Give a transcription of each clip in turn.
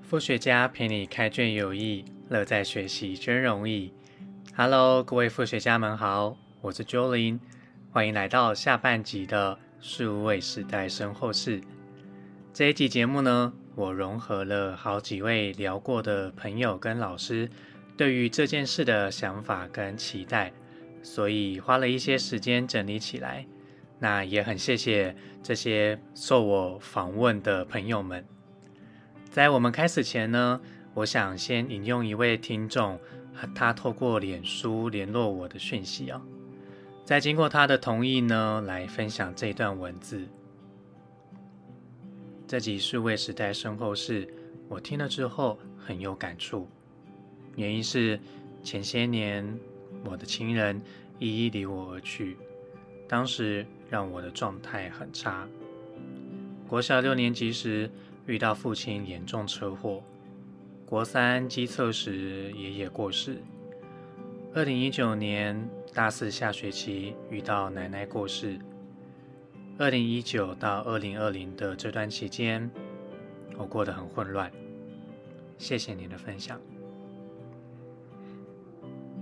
副学家陪你开卷有益，乐在学习真容易。Hello，各位副学家们好，我是 Jolin，欢迎来到下半集的数位时代身后事。这一集节目呢，我融合了好几位聊过的朋友跟老师对于这件事的想法跟期待，所以花了一些时间整理起来。那也很谢谢这些受我访问的朋友们。在我们开始前呢，我想先引用一位听众，他透过脸书联络我的讯息啊，在经过他的同意呢，来分享这段文字。这集数位时代身后事，我听了之后很有感触，原因是前些年我的亲人一一离我而去，当时让我的状态很差。国小六年级时。遇到父亲严重车祸，国三机测时爷爷过世。二零一九年大四下学期遇到奶奶过世。二零一九到二零二零的这段期间，我过得很混乱。谢谢你的分享。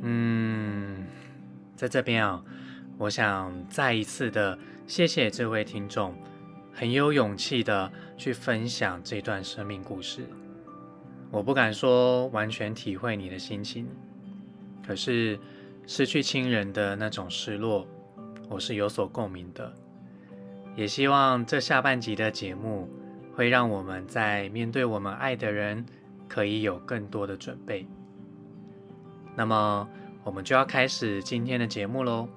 嗯，在这边啊，我想再一次的谢谢这位听众。很有勇气的去分享这段生命故事，我不敢说完全体会你的心情，可是失去亲人的那种失落，我是有所共鸣的。也希望这下半集的节目会让我们在面对我们爱的人，可以有更多的准备。那么，我们就要开始今天的节目喽。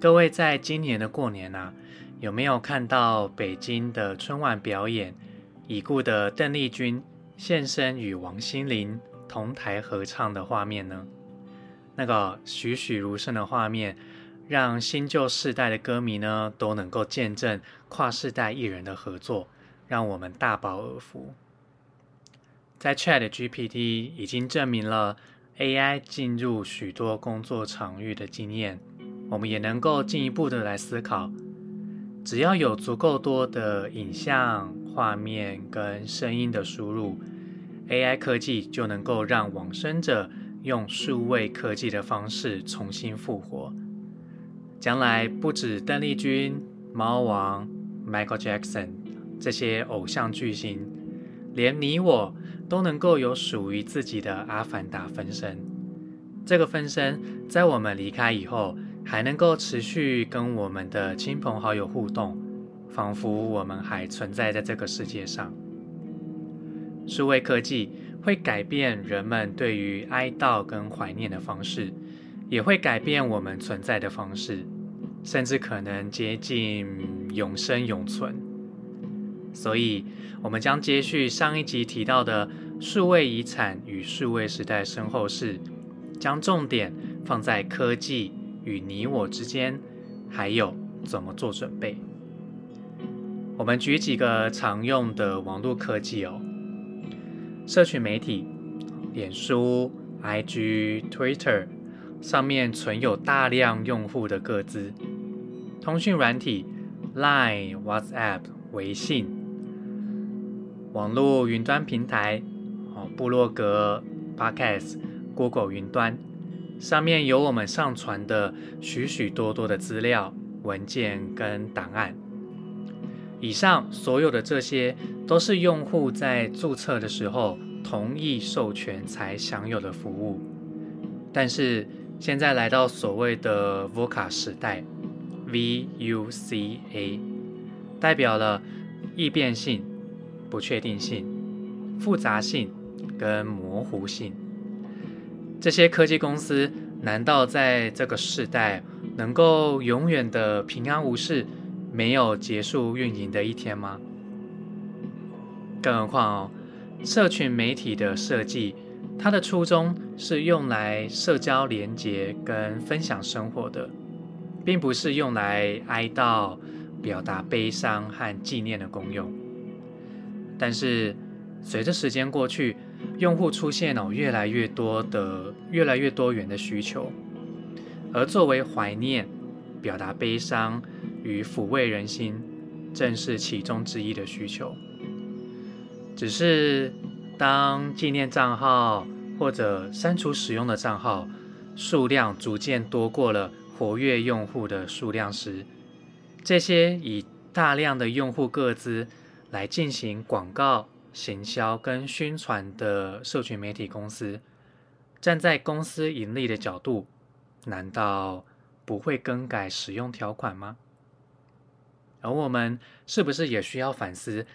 各位，在今年的过年啊。有没有看到北京的春晚表演？已故的邓丽君现身与王心凌同台合唱的画面呢？那个栩栩如生的画面，让新旧世代的歌迷呢都能够见证跨世代艺人的合作，让我们大饱耳福。在 Chat GPT 已经证明了 AI 进入许多工作场域的经验，我们也能够进一步的来思考。只要有足够多的影像、画面跟声音的输入，AI 科技就能够让往生者用数位科技的方式重新复活。将来不止邓丽君、猫王、Michael Jackson 这些偶像巨星，连你我都能够有属于自己的阿凡达分身。这个分身在我们离开以后。还能够持续跟我们的亲朋好友互动，仿佛我们还存在在这个世界上。数位科技会改变人们对于哀悼跟怀念的方式，也会改变我们存在的方式，甚至可能接近永生永存。所以，我们将接续上一集提到的数位遗产与数位时代身后事，将重点放在科技。与你我之间，还有怎么做准备？我们举几个常用的网络科技哦，社群媒体，脸书、IG、Twitter 上面存有大量用户的个资；通讯软体，Line、WhatsApp、微信；网络云端平台，哦，部落格、Podcast、Google 云端。上面有我们上传的许许多多的资料、文件跟档案。以上所有的这些，都是用户在注册的时候同意授权才享有的服务。但是现在来到所谓的 VUCA 时代，V-U-C-A，代表了易变性、不确定性、复杂性跟模糊性。这些科技公司难道在这个时代能够永远的平安无事，没有结束运营的一天吗？更何况哦，社群媒体的设计，它的初衷是用来社交连接跟分享生活的，并不是用来哀悼、表达悲伤和纪念的功用。但是随着时间过去，用户出现了越来越多的、越来越多元的需求，而作为怀念、表达悲伤与抚慰人心，正是其中之一的需求。只是当纪念账号或者删除使用的账号数量逐渐多过了活跃用户的数量时，这些以大量的用户个资来进行广告、行销跟宣传的社群媒体公司，站在公司盈利的角度，难道不会更改使用条款吗？而我们是不是也需要反思？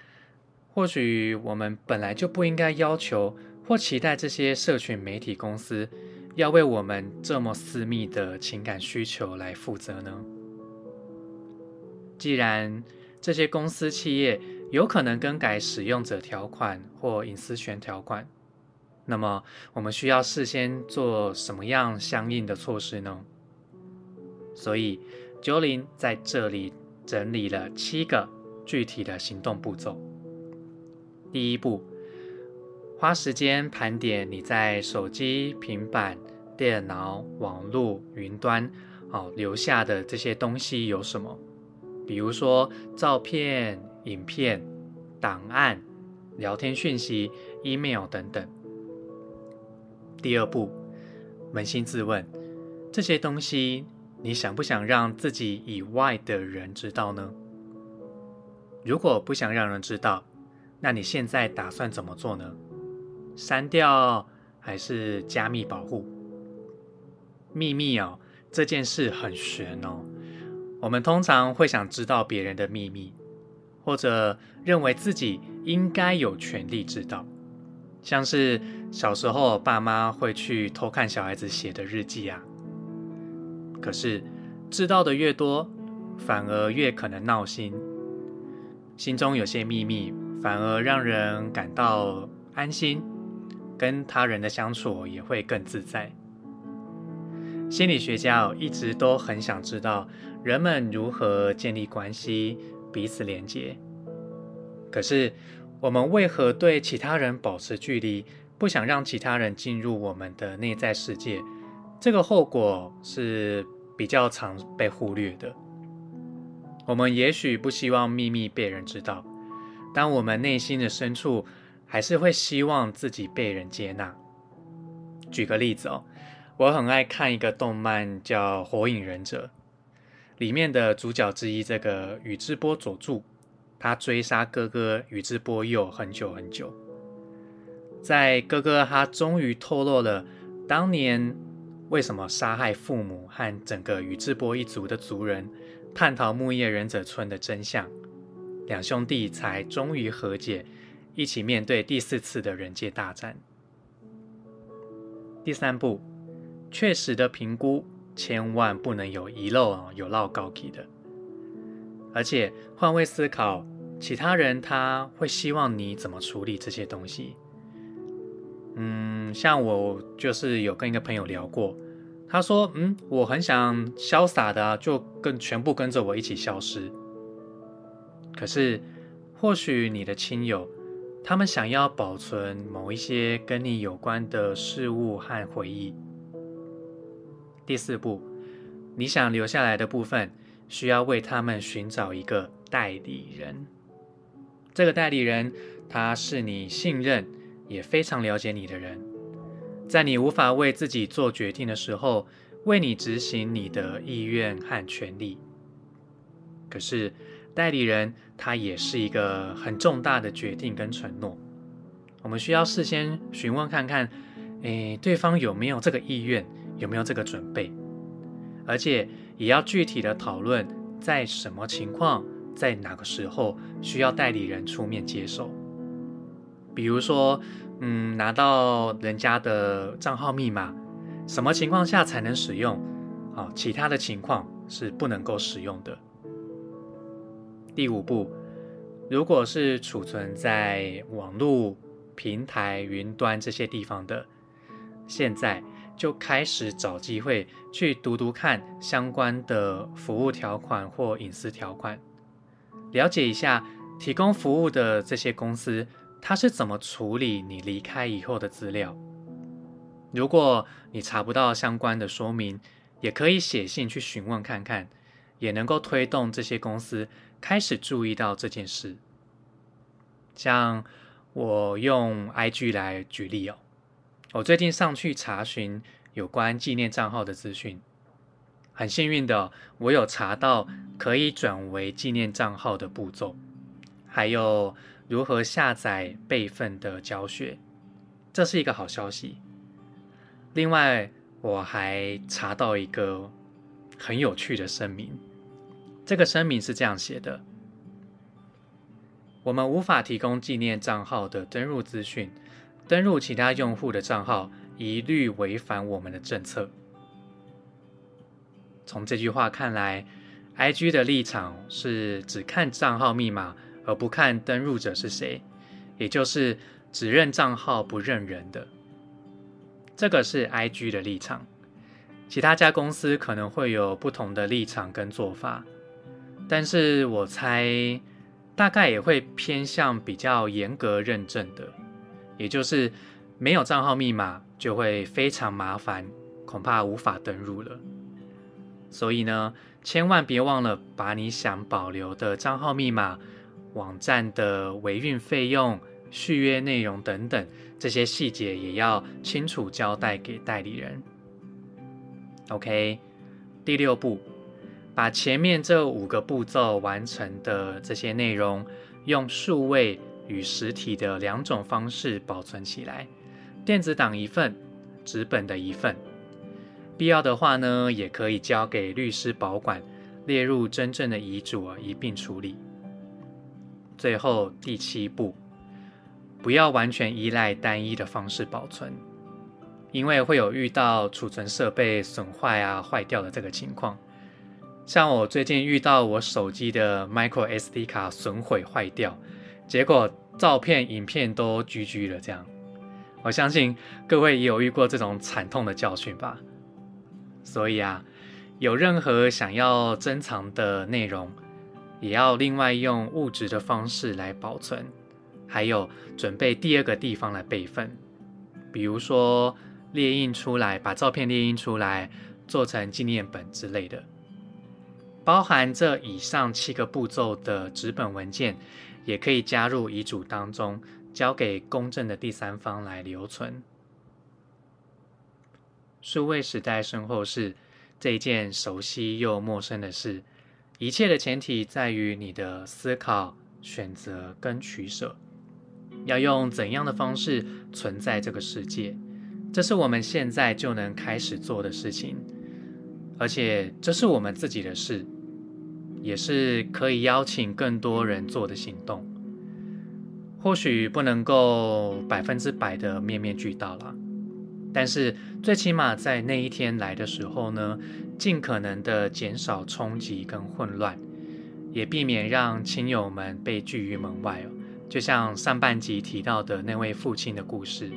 或许我们本来就不应该要求或期待这些社群媒体公司要为我们这么私密的情感需求来负责呢？既然这些公司企业有可能更改使用者条款或隐私权条款，那么我们需要事先做什么样相应的措施呢？所以九零在这里整理了七个具体的行动步骤。第一步，花时间盘点你在手机、平板、电脑、网络、云端哦留下的这些东西有什么。比如说照片、影片、档案、聊天讯息、email 等等。第二步，扪心自问，这些东西你想不想让自己以外的人知道呢？如果不想让人知道，那你现在打算怎么做呢？删掉还是加密保护？秘密哦，这件事很玄哦。我们通常会想知道别人的秘密，或者认为自己应该有权利知道，像是小时候爸妈会去偷看小孩子写的日记啊。可是知道的越多，反而越可能闹心，心中有些秘密，反而让人感到安心，跟他人的相处也会更自在。心理学家一直都很想知道。人们如何建立关系、彼此连接？可是，我们为何对其他人保持距离，不想让其他人进入我们的内在世界？这个后果是比较常被忽略的。我们也许不希望秘密被人知道，但我们内心的深处还是会希望自己被人接纳。举个例子哦，我很爱看一个动漫叫《火影忍者》。里面的主角之一，这个宇智波佐助，他追杀哥哥宇智波鼬很久很久，在哥哥他终于透露了当年为什么杀害父母和整个宇智波一族的族人，叛逃木叶忍者村的真相，两兄弟才终于和解，一起面对第四次的人界大战。第三步，确实的评估。千万不能有遗漏啊，有漏高级的。而且换位思考，其他人他会希望你怎么处理这些东西？嗯，像我就是有跟一个朋友聊过，他说，嗯，我很想潇洒的就跟全部跟着我一起消失。可是或许你的亲友，他们想要保存某一些跟你有关的事物和回忆。第四步，你想留下来的部分，需要为他们寻找一个代理人。这个代理人，他是你信任也非常了解你的人，在你无法为自己做决定的时候，为你执行你的意愿和权利。可是，代理人他也是一个很重大的决定跟承诺，我们需要事先询问看看，诶，对方有没有这个意愿。有没有这个准备？而且也要具体的讨论，在什么情况，在哪个时候需要代理人出面接手。比如说，嗯，拿到人家的账号密码，什么情况下才能使用？啊，其他的情况是不能够使用的。第五步，如果是储存在网络平台、云端这些地方的，现在。就开始找机会去读读看相关的服务条款或隐私条款，了解一下提供服务的这些公司，它是怎么处理你离开以后的资料。如果你查不到相关的说明，也可以写信去询问看看，也能够推动这些公司开始注意到这件事。像我用 IG 来举例哦，我最近上去查询有关纪念账号的资讯，很幸运的，我有查到可以转为纪念账号的步骤，还有如何下载备份的教学，这是一个好消息。另外，我还查到一个很有趣的声明。这个声明是这样写的：我们无法提供纪念账号的登录资讯，登录其他用户的账号一律违反我们的政策。从这句话看来，IG 的立场是只看账号密码，而不看登录者是谁，也就是只认账号不认人的。这个是 I G 的立场，其他家公司可能会有不同的立场跟做法，但是我猜大概也会偏向比较严格认证的，也就是没有账号密码就会非常麻烦，恐怕无法登入了。所以呢，千万别忘了把你想保留的账号密码、网站的维运费用。续约内容等等这些细节也要清楚交代给代理人。OK，第六步，把前面这五个步骤完成的这些内容，用数位与实体的两种方式保存起来，电子档一份，纸本的一份。必要的话呢，也可以交给律师保管，列入真正的遗嘱一并处理。最后第七步。不要完全依赖单一的方式保存，因为会有遇到储存设备损坏啊、坏掉的这个情况。像我最近遇到我手机的 micro SD 卡损毁坏掉，结果照片、影片都 GG 了。这样，我相信各位也有遇过这种惨痛的教训吧。所以啊，有任何想要珍藏的内容，也要另外用物质的方式来保存。还有准备第二个地方来备份，比如说列印出来，把照片列印出来，做成纪念本之类的。包含这以上七个步骤的纸本文件，也可以加入遗嘱当中，交给公正的第三方来留存。数位时代身后事这一件熟悉又陌生的事，一切的前提在于你的思考、选择跟取舍。要用怎样的方式存在这个世界？这是我们现在就能开始做的事情，而且这是我们自己的事，也是可以邀请更多人做的行动。或许不能够百分之百的面面俱到了，但是最起码在那一天来的时候呢，尽可能的减少冲击跟混乱，也避免让亲友们被拒于门外哦。就像上半集提到的那位父亲的故事，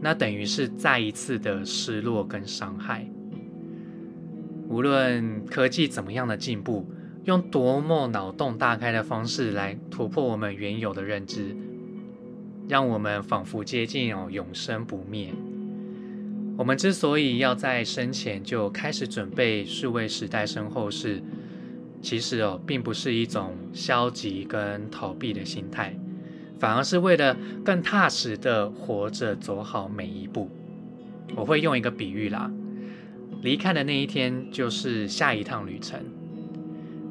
那等于是再一次的失落跟伤害。无论科技怎么样的进步，用多么脑洞大开的方式来突破我们原有的认知，让我们仿佛接近哦永生不灭。我们之所以要在生前就开始准备数位时代身后事，其实哦并不是一种消极跟逃避的心态。反而是为了更踏实的活着，走好每一步。我会用一个比喻啦，离开的那一天就是下一趟旅程。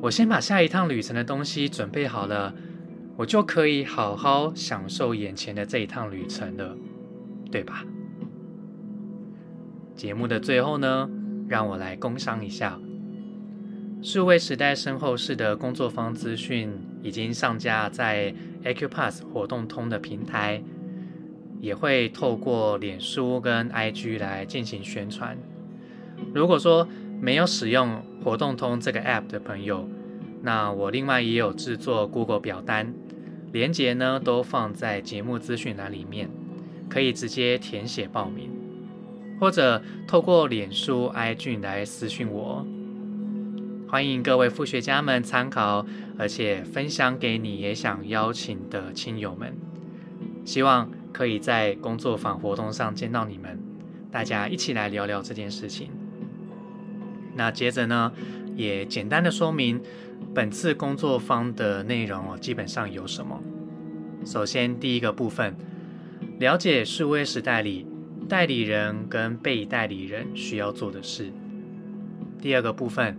我先把下一趟旅程的东西准备好了，我就可以好好享受眼前的这一趟旅程了，对吧？节目的最后呢，让我来工商一下。数位时代身后事的工作方资讯已经上架在 Acupass 活动通的平台，也会透过脸书跟 IG 来进行宣传。如果说没有使用活动通这个 App 的朋友，那我另外也有制作 Google 表单，连接呢都放在节目资讯栏里面，可以直接填写报名，或者透过脸书 IG 来私讯我。欢迎各位副学家们参考，而且分享给你也想邀请的亲友们。希望可以在工作坊活动上见到你们，大家一起来聊聊这件事情。那接着呢，也简单的说明本次工作坊的内容哦，基本上有什么？首先，第一个部分，了解数位时代里代理人跟被代理人需要做的事。第二个部分，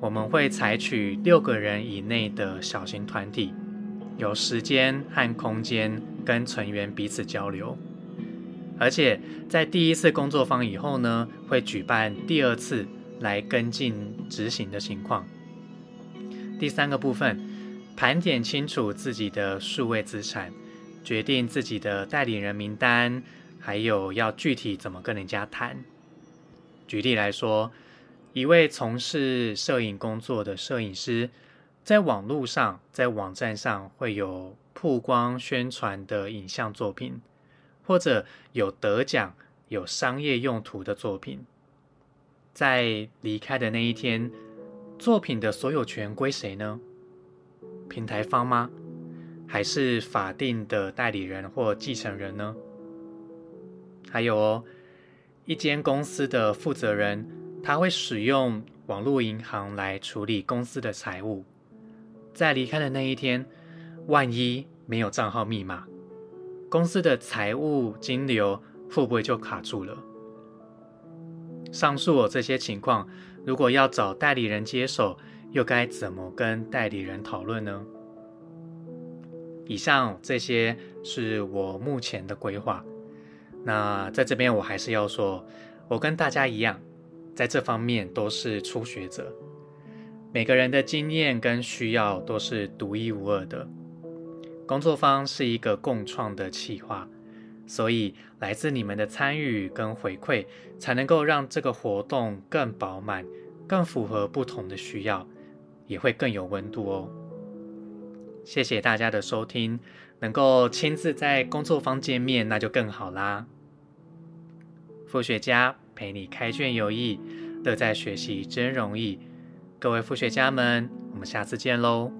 我们会采取六个人以内的小型团体，有时间和空间跟成员彼此交流，而且在第一次工作坊以后呢，会举办第二次来跟进执行的情况。第三个部分，盘点清楚自己的数位资产，决定自己的代理人名单，还有要具体怎么跟人家谈。举例来说。一位从事摄影工作的摄影师，在网络上、在网站上会有曝光宣传的影像作品，或者有得奖、有商业用途的作品。在离开的那一天，作品的所有权归谁呢？平台方吗？还是法定的代理人或继承人呢？还有哦，一间公司的负责人。他会使用网络银行来处理公司的财务，在离开的那一天，万一没有账号密码，公司的财务金流会不会就卡住了？上述这些情况，如果要找代理人接手，又该怎么跟代理人讨论呢？以上这些是我目前的规划。那在这边，我还是要说，我跟大家一样。在这方面都是初学者，每个人的经验跟需要都是独一无二的。工作坊是一个共创的企划，所以来自你们的参与跟回馈，才能够让这个活动更饱满、更符合不同的需要，也会更有温度哦。谢谢大家的收听，能够亲自在工作坊见面，那就更好啦。副学家。陪你开卷有益，乐在学习真容易。各位副学家们，我们下次见喽。